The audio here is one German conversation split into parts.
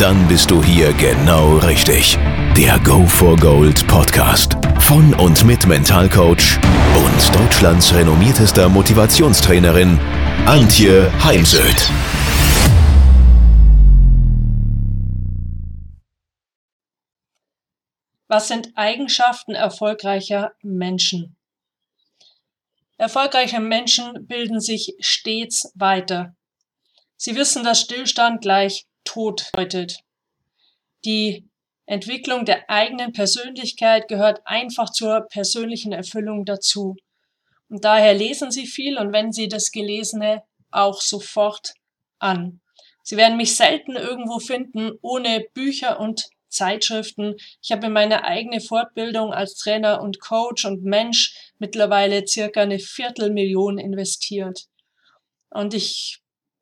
Dann bist du hier genau richtig. Der Go for Gold Podcast von und mit Mentalcoach und Deutschlands renommiertester Motivationstrainerin Antje Heimsöth. Was sind Eigenschaften erfolgreicher Menschen? Erfolgreiche Menschen bilden sich stets weiter. Sie wissen, dass Stillstand gleich Tod bedeutet. Die Entwicklung der eigenen Persönlichkeit gehört einfach zur persönlichen Erfüllung dazu. Und daher lesen Sie viel und wenden Sie das Gelesene auch sofort an. Sie werden mich selten irgendwo finden ohne Bücher und Zeitschriften. Ich habe in meine eigene Fortbildung als Trainer und Coach und Mensch mittlerweile circa eine Viertelmillion investiert. Und ich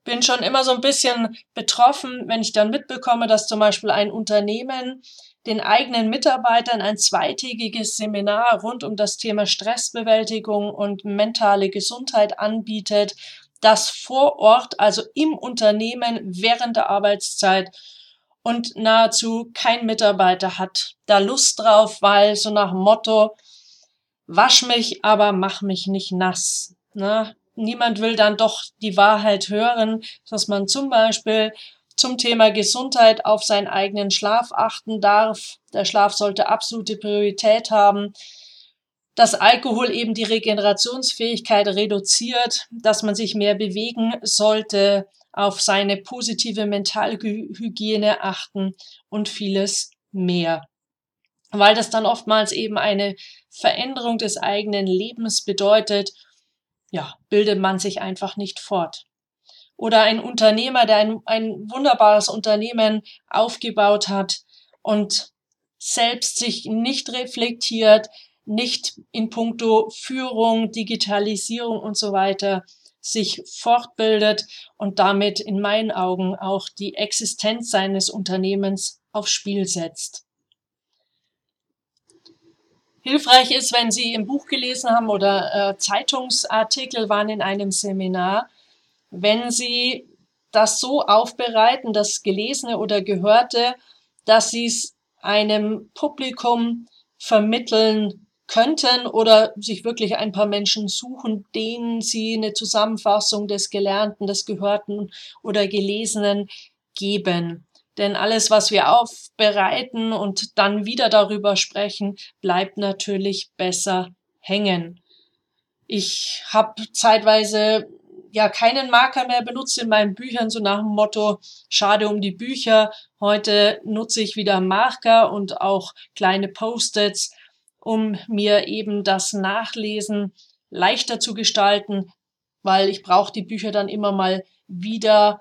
bin schon immer so ein bisschen betroffen, wenn ich dann mitbekomme, dass zum Beispiel ein Unternehmen den eigenen Mitarbeitern ein zweitägiges Seminar rund um das Thema Stressbewältigung und mentale Gesundheit anbietet, das vor Ort, also im Unternehmen während der Arbeitszeit und nahezu kein Mitarbeiter hat da Lust drauf, weil so nach Motto, wasch mich, aber mach mich nicht nass. Ne? Niemand will dann doch die Wahrheit hören, dass man zum Beispiel zum Thema Gesundheit auf seinen eigenen Schlaf achten darf. Der Schlaf sollte absolute Priorität haben. Dass Alkohol eben die Regenerationsfähigkeit reduziert, dass man sich mehr bewegen sollte, auf seine positive Mentalhygiene achten und vieles mehr. Weil das dann oftmals eben eine Veränderung des eigenen Lebens bedeutet, ja, bildet man sich einfach nicht fort. Oder ein Unternehmer, der ein, ein wunderbares Unternehmen aufgebaut hat und selbst sich nicht reflektiert, nicht in puncto Führung, Digitalisierung und so weiter sich fortbildet und damit in meinen Augen auch die Existenz seines Unternehmens aufs Spiel setzt. Hilfreich ist, wenn Sie im Buch gelesen haben oder äh, Zeitungsartikel waren in einem Seminar, wenn Sie das so aufbereiten, das Gelesene oder Gehörte, dass Sie es einem Publikum vermitteln könnten oder sich wirklich ein paar Menschen suchen, denen Sie eine Zusammenfassung des Gelernten, des Gehörten oder Gelesenen geben. Denn alles, was wir aufbereiten und dann wieder darüber sprechen, bleibt natürlich besser hängen. Ich habe zeitweise ja keinen Marker mehr benutzt in meinen Büchern, so nach dem Motto, schade um die Bücher. Heute nutze ich wieder Marker und auch kleine Post-its, um mir eben das Nachlesen leichter zu gestalten, weil ich brauche die Bücher dann immer mal wieder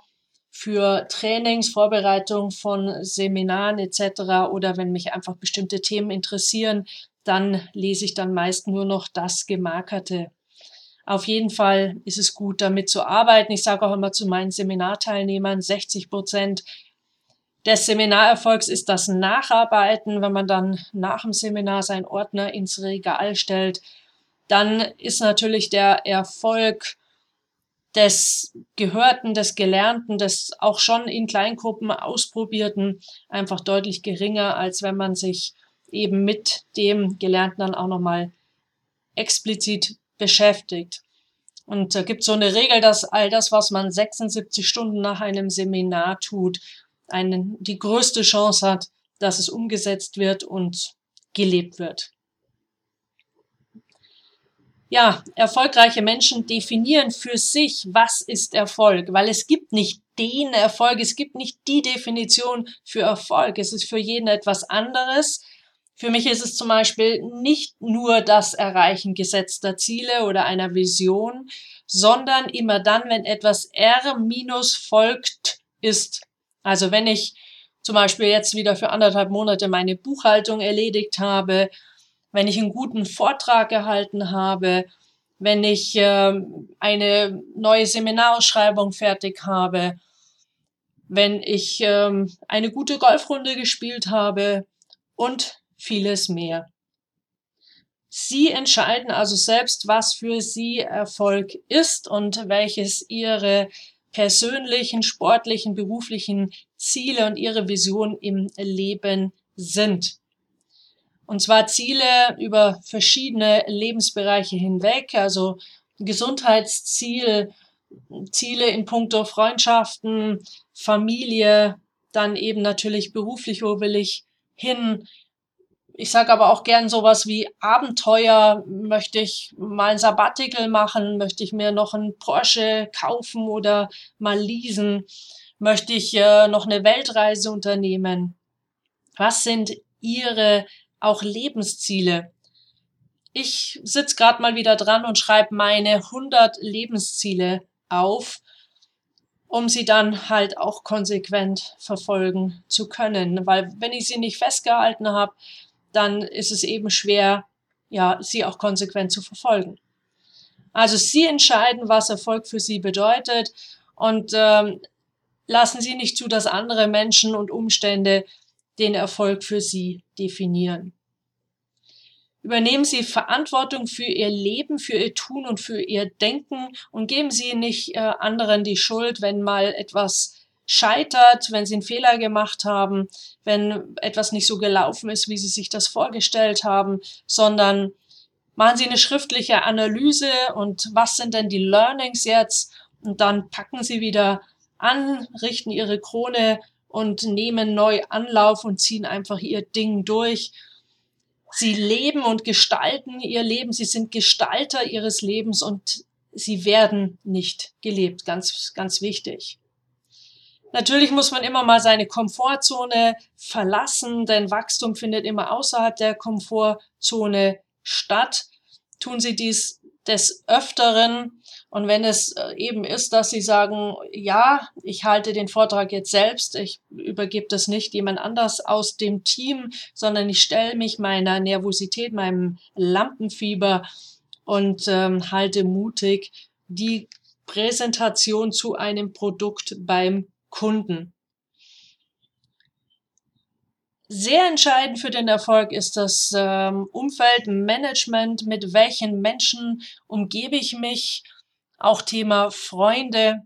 für Trainings, Vorbereitung von Seminaren etc. oder wenn mich einfach bestimmte Themen interessieren, dann lese ich dann meist nur noch das Gemarkerte. Auf jeden Fall ist es gut, damit zu arbeiten. Ich sage auch immer zu meinen Seminarteilnehmern, 60 Prozent des Seminarerfolgs ist das Nacharbeiten, wenn man dann nach dem Seminar seinen Ordner ins Regal stellt. Dann ist natürlich der Erfolg des Gehörten, des Gelernten, des auch schon in Kleingruppen ausprobierten einfach deutlich geringer, als wenn man sich eben mit dem Gelernten dann auch nochmal explizit beschäftigt. Und da gibt es so eine Regel, dass all das, was man 76 Stunden nach einem Seminar tut, einen, die größte Chance hat, dass es umgesetzt wird und gelebt wird. Ja, erfolgreiche Menschen definieren für sich, was ist Erfolg, weil es gibt nicht den Erfolg, es gibt nicht die Definition für Erfolg. Es ist für jeden etwas anderes. Für mich ist es zum Beispiel nicht nur das Erreichen gesetzter Ziele oder einer Vision, sondern immer dann, wenn etwas R minus folgt, ist. Also wenn ich zum Beispiel jetzt wieder für anderthalb Monate meine Buchhaltung erledigt habe wenn ich einen guten Vortrag gehalten habe, wenn ich äh, eine neue Seminarausschreibung fertig habe, wenn ich äh, eine gute Golfrunde gespielt habe und vieles mehr. Sie entscheiden also selbst, was für Sie Erfolg ist und welches Ihre persönlichen, sportlichen, beruflichen Ziele und Ihre Vision im Leben sind. Und zwar Ziele über verschiedene Lebensbereiche hinweg, also Gesundheitsziel, Ziele in puncto Freundschaften, Familie, dann eben natürlich beruflich, wo will ich hin. Ich sage aber auch gern sowas wie Abenteuer. Möchte ich mal ein Sabbatical machen? Möchte ich mir noch einen Porsche kaufen oder mal leasen? Möchte ich äh, noch eine Weltreise unternehmen? Was sind Ihre auch Lebensziele. Ich sitze gerade mal wieder dran und schreibe meine 100 Lebensziele auf, um sie dann halt auch konsequent verfolgen zu können. Weil wenn ich sie nicht festgehalten habe, dann ist es eben schwer, ja, sie auch konsequent zu verfolgen. Also Sie entscheiden, was Erfolg für Sie bedeutet und ähm, lassen Sie nicht zu, dass andere Menschen und Umstände den Erfolg für Sie definieren. Übernehmen Sie Verantwortung für Ihr Leben, für Ihr Tun und für Ihr Denken und geben Sie nicht äh, anderen die Schuld, wenn mal etwas scheitert, wenn Sie einen Fehler gemacht haben, wenn etwas nicht so gelaufen ist, wie Sie sich das vorgestellt haben, sondern machen Sie eine schriftliche Analyse und was sind denn die Learnings jetzt und dann packen Sie wieder an, richten Ihre Krone und nehmen neu Anlauf und ziehen einfach ihr Ding durch. Sie leben und gestalten ihr Leben. Sie sind Gestalter ihres Lebens und sie werden nicht gelebt. Ganz, ganz wichtig. Natürlich muss man immer mal seine Komfortzone verlassen, denn Wachstum findet immer außerhalb der Komfortzone statt. Tun Sie dies des Öfteren, und wenn es äh, eben ist, dass sie sagen, ja, ich halte den Vortrag jetzt selbst, ich übergebe das nicht jemand anders aus dem Team, sondern ich stelle mich meiner Nervosität, meinem Lampenfieber und ähm, halte mutig die Präsentation zu einem Produkt beim Kunden. Sehr entscheidend für den Erfolg ist das ähm, Umfeldmanagement. Mit welchen Menschen umgebe ich mich? Auch Thema Freunde.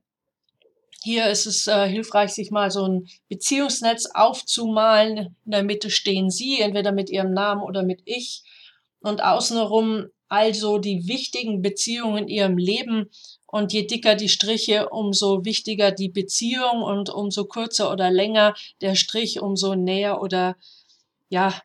Hier ist es äh, hilfreich, sich mal so ein Beziehungsnetz aufzumalen. In der Mitte stehen Sie, entweder mit Ihrem Namen oder mit Ich. Und außenrum also die wichtigen Beziehungen in Ihrem Leben. Und je dicker die Striche, umso wichtiger die Beziehung und umso kürzer oder länger der Strich, umso näher oder ja,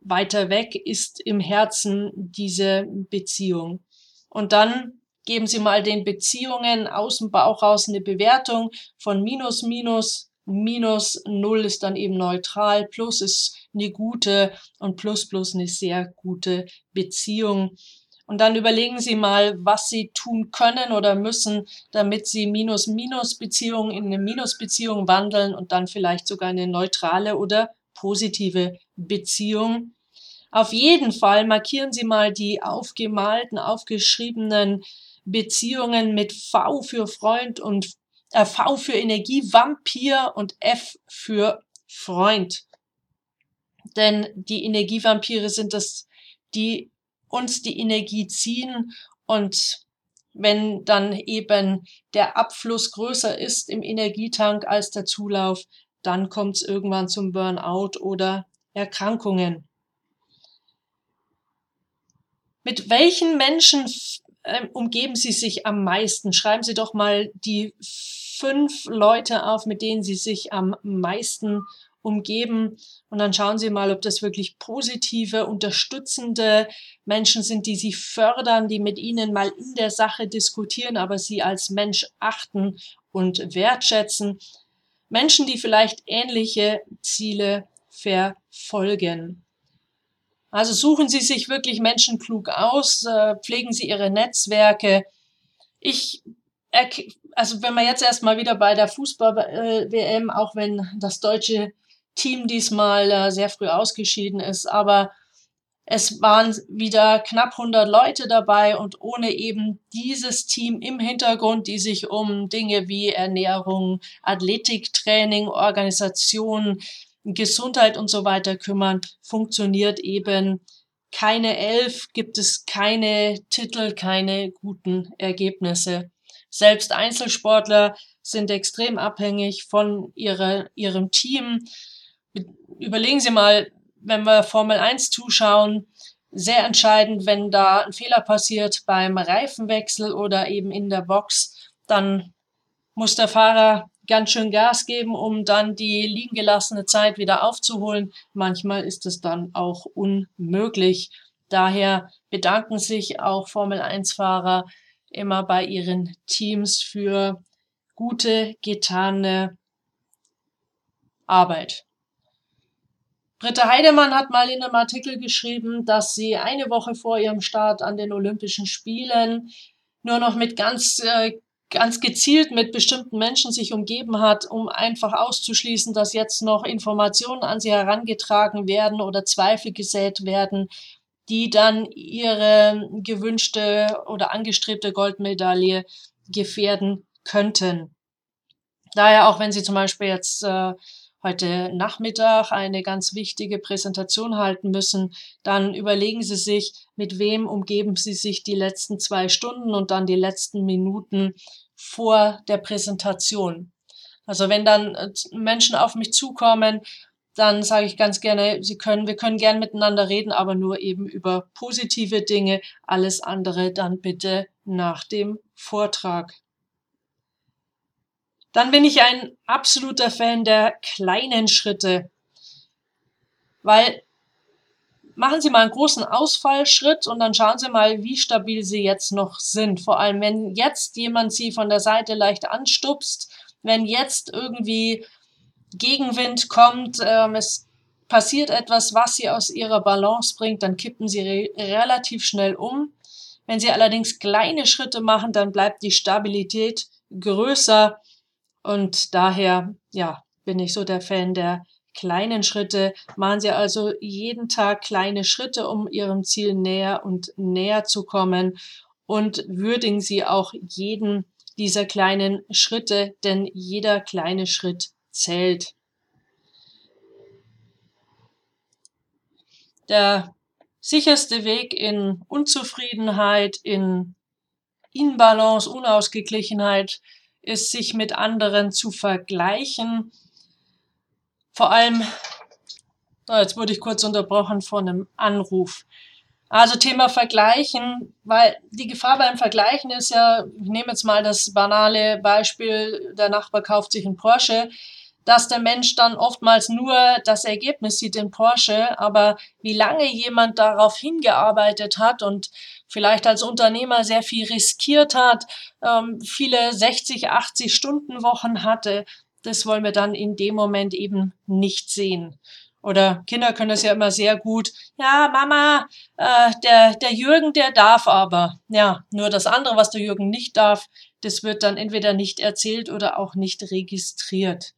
weiter weg ist im Herzen diese Beziehung. Und dann Geben Sie mal den Beziehungen aus dem Bauch raus eine Bewertung von minus, minus, minus, null ist dann eben neutral, plus ist eine gute und plus, plus eine sehr gute Beziehung. Und dann überlegen Sie mal, was Sie tun können oder müssen, damit Sie Minus-Minus-Beziehungen in eine Minus-Beziehung wandeln und dann vielleicht sogar eine neutrale oder positive Beziehung. Auf jeden Fall markieren Sie mal die aufgemalten, aufgeschriebenen Beziehungen mit V für Freund und äh, V für Energie, Vampir und F für Freund. Denn die Energievampire sind es, die uns die Energie ziehen und wenn dann eben der Abfluss größer ist im Energietank als der Zulauf, dann kommt es irgendwann zum Burnout oder Erkrankungen. Mit welchen Menschen ähm, umgeben Sie sich am meisten? Schreiben Sie doch mal die fünf Leute auf, mit denen Sie sich am meisten umgeben. Und dann schauen Sie mal, ob das wirklich positive, unterstützende Menschen sind, die Sie fördern, die mit Ihnen mal in der Sache diskutieren, aber Sie als Mensch achten und wertschätzen. Menschen, die vielleicht ähnliche Ziele verfolgen. Also suchen Sie sich wirklich Menschen klug aus, äh, pflegen Sie Ihre Netzwerke. Ich, also wenn wir jetzt erstmal wieder bei der Fußball-WM, auch wenn das deutsche Team diesmal äh, sehr früh ausgeschieden ist, aber Es waren wieder knapp 100 Leute dabei und ohne eben dieses Team im Hintergrund, die sich um Dinge wie Ernährung, Athletiktraining, Organisation, Gesundheit und so weiter kümmern, funktioniert eben keine Elf, gibt es keine Titel, keine guten Ergebnisse. Selbst Einzelsportler sind extrem abhängig von ihrer, ihrem Team. Überlegen Sie mal, wenn wir Formel 1 zuschauen, sehr entscheidend, wenn da ein Fehler passiert beim Reifenwechsel oder eben in der Box, dann muss der Fahrer ganz schön Gas geben, um dann die liegen gelassene Zeit wieder aufzuholen. Manchmal ist es dann auch unmöglich. Daher bedanken sich auch Formel 1-Fahrer immer bei ihren Teams für gute getane Arbeit. Britta Heidemann hat mal in einem Artikel geschrieben, dass sie eine Woche vor ihrem Start an den Olympischen Spielen nur noch mit ganz, äh, ganz gezielt mit bestimmten Menschen sich umgeben hat, um einfach auszuschließen, dass jetzt noch Informationen an sie herangetragen werden oder Zweifel gesät werden, die dann ihre gewünschte oder angestrebte Goldmedaille gefährden könnten. Daher auch wenn sie zum Beispiel jetzt äh, heute Nachmittag eine ganz wichtige Präsentation halten müssen, dann überlegen Sie sich, mit wem umgeben Sie sich die letzten zwei Stunden und dann die letzten Minuten vor der Präsentation. Also wenn dann äh, Menschen auf mich zukommen, dann sage ich ganz gerne, Sie können, wir können gern miteinander reden, aber nur eben über positive Dinge. Alles andere dann bitte nach dem Vortrag. Dann bin ich ein absoluter Fan der kleinen Schritte, weil machen Sie mal einen großen Ausfallschritt und dann schauen Sie mal, wie stabil Sie jetzt noch sind. Vor allem, wenn jetzt jemand Sie von der Seite leicht anstupst, wenn jetzt irgendwie Gegenwind kommt, ähm, es passiert etwas, was Sie aus Ihrer Balance bringt, dann kippen Sie re relativ schnell um. Wenn Sie allerdings kleine Schritte machen, dann bleibt die Stabilität größer und daher, ja, bin ich so der Fan der kleinen Schritte. Machen Sie also jeden Tag kleine Schritte, um Ihrem Ziel näher und näher zu kommen und würdigen Sie auch jeden dieser kleinen Schritte, denn jeder kleine Schritt zählt. Der sicherste Weg in Unzufriedenheit, in Inbalance, Unausgeglichenheit ist, sich mit anderen zu vergleichen. Vor allem, jetzt wurde ich kurz unterbrochen von einem Anruf. Also Thema Vergleichen, weil die Gefahr beim Vergleichen ist ja, ich nehme jetzt mal das banale Beispiel, der Nachbar kauft sich einen Porsche, dass der Mensch dann oftmals nur das Ergebnis sieht in Porsche, aber wie lange jemand darauf hingearbeitet hat und vielleicht als Unternehmer sehr viel riskiert hat, ähm, viele 60, 80 Stunden Wochen hatte, das wollen wir dann in dem Moment eben nicht sehen. Oder Kinder können das ja immer sehr gut. Ja, Mama, äh, der, der Jürgen, der darf aber. Ja, nur das andere, was der Jürgen nicht darf, das wird dann entweder nicht erzählt oder auch nicht registriert.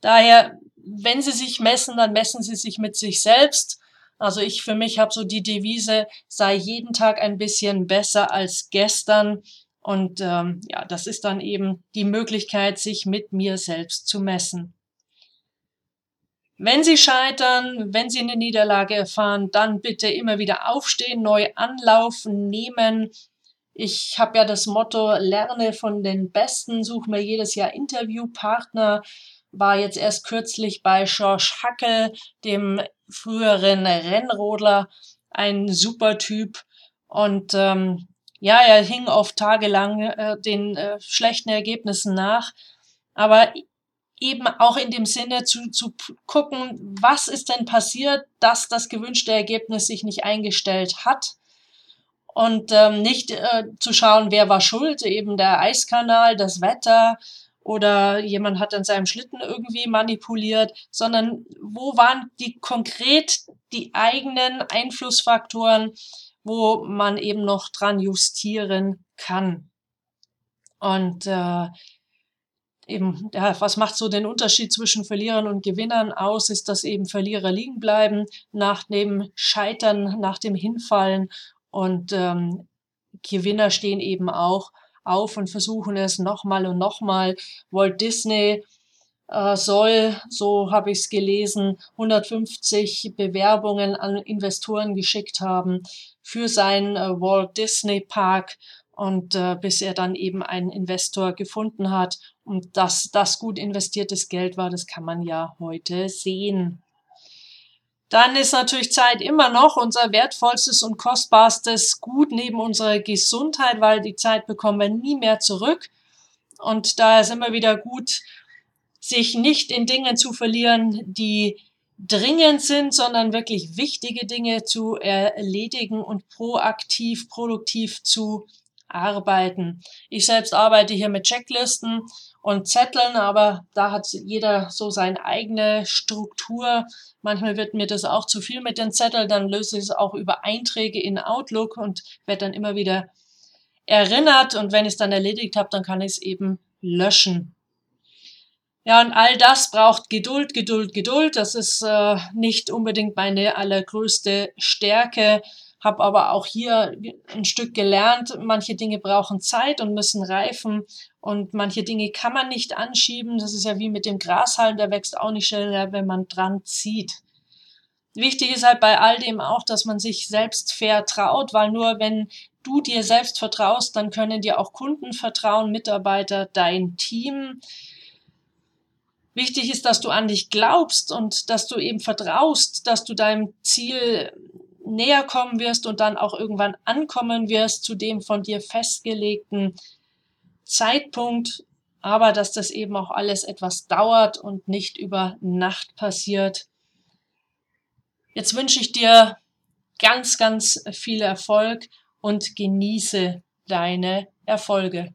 Daher, wenn Sie sich messen, dann messen Sie sich mit sich selbst also ich für mich habe so die Devise, sei jeden Tag ein bisschen besser als gestern. Und ähm, ja, das ist dann eben die Möglichkeit, sich mit mir selbst zu messen. Wenn Sie scheitern, wenn Sie eine Niederlage erfahren, dann bitte immer wieder aufstehen, neu anlaufen, nehmen. Ich habe ja das Motto, lerne von den Besten, suche mir jedes Jahr Interviewpartner war jetzt erst kürzlich bei George Hackel, dem früheren Rennrodler, ein super Typ. Und ähm, ja, er hing oft tagelang äh, den äh, schlechten Ergebnissen nach. Aber eben auch in dem Sinne zu, zu gucken, was ist denn passiert, dass das gewünschte Ergebnis sich nicht eingestellt hat. Und ähm, nicht äh, zu schauen, wer war schuld, eben der Eiskanal, das Wetter, oder jemand hat an seinem Schlitten irgendwie manipuliert, sondern wo waren die konkret die eigenen Einflussfaktoren, wo man eben noch dran justieren kann. Und äh, eben, ja, was macht so den Unterschied zwischen Verlierern und Gewinnern aus, ist, dass eben Verlierer liegen bleiben nach dem Scheitern, nach dem Hinfallen und ähm, Gewinner stehen eben auch auf und versuchen es nochmal und nochmal. Walt Disney äh, soll, so habe ich es gelesen, 150 Bewerbungen an Investoren geschickt haben für seinen äh, Walt Disney Park und äh, bis er dann eben einen Investor gefunden hat und dass das gut investiertes Geld war, das kann man ja heute sehen. Dann ist natürlich Zeit immer noch unser wertvollstes und kostbarstes Gut neben unserer Gesundheit, weil die Zeit bekommen wir nie mehr zurück. Und daher ist immer wieder gut, sich nicht in Dingen zu verlieren, die dringend sind, sondern wirklich wichtige Dinge zu erledigen und proaktiv, produktiv zu arbeiten. Ich selbst arbeite hier mit Checklisten und Zetteln, aber da hat jeder so seine eigene Struktur. Manchmal wird mir das auch zu viel mit den Zetteln, dann löse ich es auch über Einträge in Outlook und werde dann immer wieder erinnert und wenn ich es dann erledigt habe, dann kann ich es eben löschen. Ja, und all das braucht Geduld, Geduld, Geduld. Das ist äh, nicht unbedingt meine allergrößte Stärke habe aber auch hier ein Stück gelernt, manche Dinge brauchen Zeit und müssen reifen und manche Dinge kann man nicht anschieben. Das ist ja wie mit dem Grashalm, der wächst auch nicht schneller, wenn man dran zieht. Wichtig ist halt bei all dem auch, dass man sich selbst vertraut, weil nur wenn du dir selbst vertraust, dann können dir auch Kunden vertrauen, Mitarbeiter, dein Team. Wichtig ist, dass du an dich glaubst und dass du eben vertraust, dass du deinem Ziel näher kommen wirst und dann auch irgendwann ankommen wirst zu dem von dir festgelegten Zeitpunkt, aber dass das eben auch alles etwas dauert und nicht über Nacht passiert. Jetzt wünsche ich dir ganz, ganz viel Erfolg und genieße deine Erfolge.